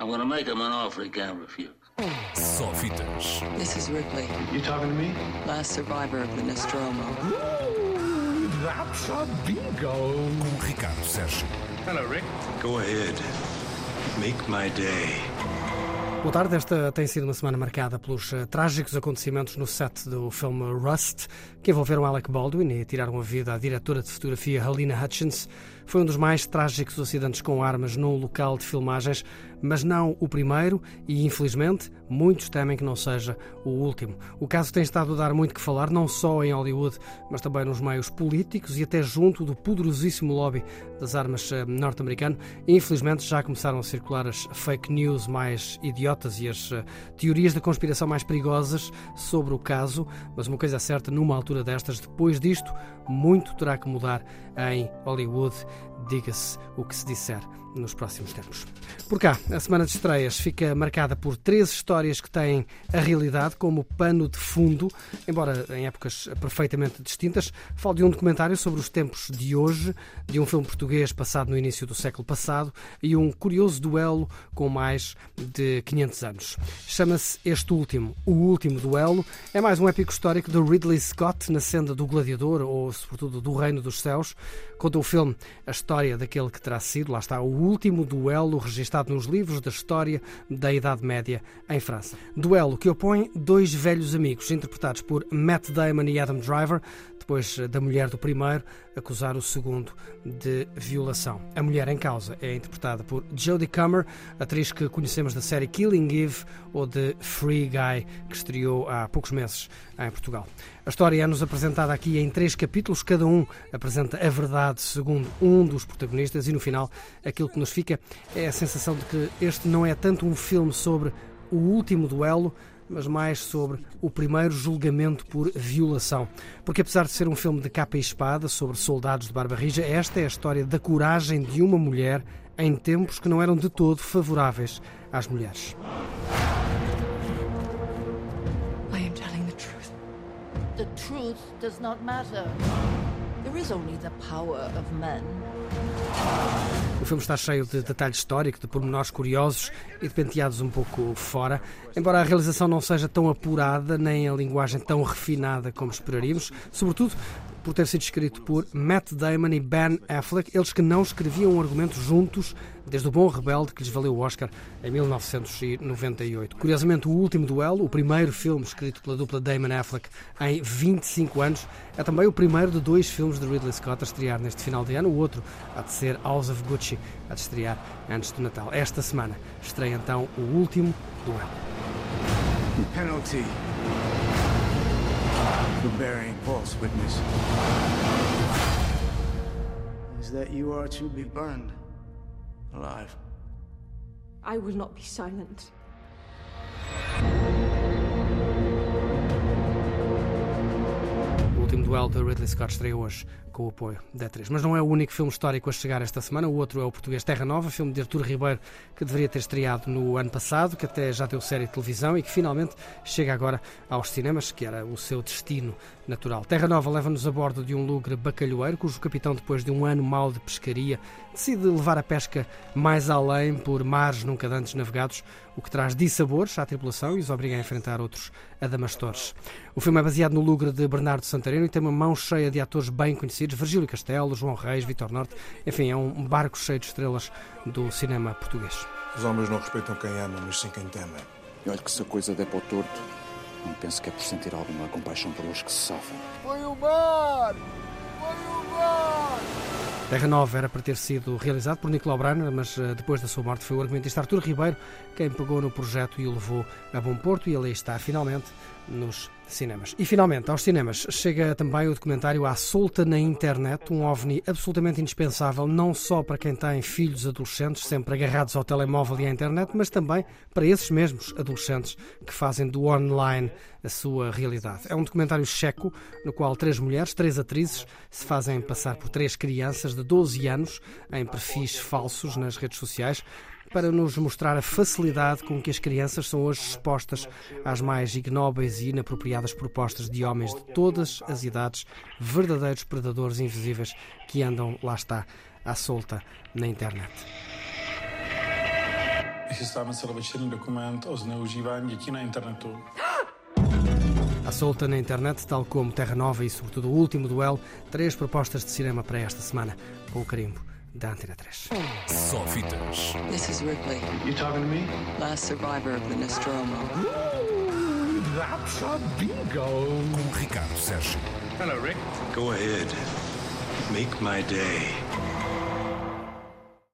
I'm gonna make him an offer he can't refuse. Só fitas. This is Ripley, You talking to me? last survivor of the Nostromo. Ooh, that's a bingo. Com Ricardo Sérgio. Hello, Rick. Go ahead. Make my day. Boa tarde, esta tem sido uma semana marcada pelos uh, trágicos acontecimentos no set do filme Rust, que envolveram Alec Baldwin e tiraram a vida à diretora de fotografia Helena Hutchins. Foi um dos mais trágicos acidentes com armas num local de filmagens, mas não o primeiro e, infelizmente, muitos temem que não seja o último. O caso tem estado a dar muito que falar, não só em Hollywood, mas também nos meios políticos e até junto do poderosíssimo lobby das armas uh, norte-americano. Infelizmente, já começaram a circular as fake news mais idiotas e as uh, teorias da conspiração mais perigosas sobre o caso, mas uma coisa é certa, numa altura destas, depois disto, muito terá que mudar em Hollywood, diga-se o que se disser nos próximos tempos. Por cá, a semana de estreias fica marcada por três histórias que têm a realidade como pano de fundo, embora em épocas perfeitamente distintas. Falo de um documentário sobre os tempos de hoje, de um filme português passado no início do século passado e um curioso duelo com mais de 500 anos. Chama-se este último, O Último Duelo. É mais um épico histórico de Ridley Scott na senda do Gladiador, ou sobretudo do Reino dos Céus. Conta o filme a história daquele que terá sido, lá está, o último duelo registado nos livros da história da Idade Média em França. Duelo que opõe dois velhos amigos, interpretados por Matt Damon e Adam Driver, depois da mulher do primeiro acusar o segundo de violação. A mulher em causa é interpretada por Jodie Comer, atriz que conhecemos da série Killing Eve ou de Free Guy, que estreou há poucos meses em Portugal. A história é-nos apresentada aqui em três capítulos, cada um apresenta a verdade segundo um dos protagonistas e no final aquilo que nos fica é a sensação de que este não é tanto um filme sobre o último duelo, mas mais sobre o primeiro julgamento por violação. Porque, apesar de ser um filme de capa e espada sobre soldados de barba rija, esta é a história da coragem de uma mulher em tempos que não eram de todo favoráveis às mulheres. The truth does not matter. There is only the power of men. O filme está cheio de detalhes históricos, de pormenores curiosos e de penteados um pouco fora. Embora a realização não seja tão apurada, nem a linguagem tão refinada como esperaríamos, sobretudo por ter sido escrito por Matt Damon e Ben Affleck, eles que não escreviam um argumento juntos desde o Bom Rebelde que lhes valeu o Oscar em 1998. Curiosamente, o último duelo, o primeiro filme escrito pela dupla Damon Affleck em 25 anos, é também o primeiro de dois filmes de Ridley Scott a estrear neste final de ano. O outro há de ser House of Gucci, a de estrear antes do Natal. Esta semana estreia então o último duelo. Penalty for bearing false witness is that you are to be burned alive. I will not be silent. Duelo de Ridley Scott estreia hoje com o apoio da 3. Mas não é o único filme histórico a chegar esta semana. O outro é o português Terra Nova, filme de Artur Ribeiro, que deveria ter estreado no ano passado, que até já deu série de televisão e que finalmente chega agora aos cinemas, que era o seu destino natural. Terra Nova leva-nos a bordo de um lugre bacalhoeiro, cujo capitão, depois de um ano mau de pescaria, decide levar a pesca mais além por mares nunca antes navegados, o que traz dissabores à tripulação e os obriga a enfrentar outros adamastores. O filme é baseado no lugre de Bernardo Santareno e tem uma mão cheia de atores bem conhecidos, Virgílio Castelo, João Reis, Vitor Norte, enfim, é um barco cheio de estrelas do cinema português. Os homens não respeitam quem ama, mas sim quem teme. E olha que se a coisa der para o torto, não penso que é por sentir alguma compaixão por os que se safam. Foi o mar! Foi o mar! Terra Nova era para ter sido realizado por Nicolau Brainer, mas uh, depois da sua morte foi o argumentista Artur Ribeiro quem pegou no projeto e o levou a bom porto e ele está finalmente nos cinemas. E finalmente, aos cinemas, chega também o documentário À Solta na Internet, um ovni absolutamente indispensável, não só para quem tem filhos adolescentes sempre agarrados ao telemóvel e à internet, mas também para esses mesmos adolescentes que fazem do online a sua realidade. É um documentário checo, no qual três mulheres, três atrizes, se fazem passar por três crianças de 12 anos em perfis falsos nas redes sociais para nos mostrar a facilidade com que as crianças são hoje expostas às mais ignóbeis e inapropriadas propostas de homens de todas as idades, verdadeiros predadores invisíveis que andam, lá está, à solta na internet. Chystáme celovečerní dokument o zneužívání dětí na internetu. À solta na internet, tal como Terra Nova e, sobretudo, o último duelo, três propostas de cinema para esta semana, com o carimbo da Antena 3. Só fitas. This is Ripley, You talking to me? last survivor of the Nostromo. That's a bingo. Com Ricardo Sérgio. Go ahead. Make my day.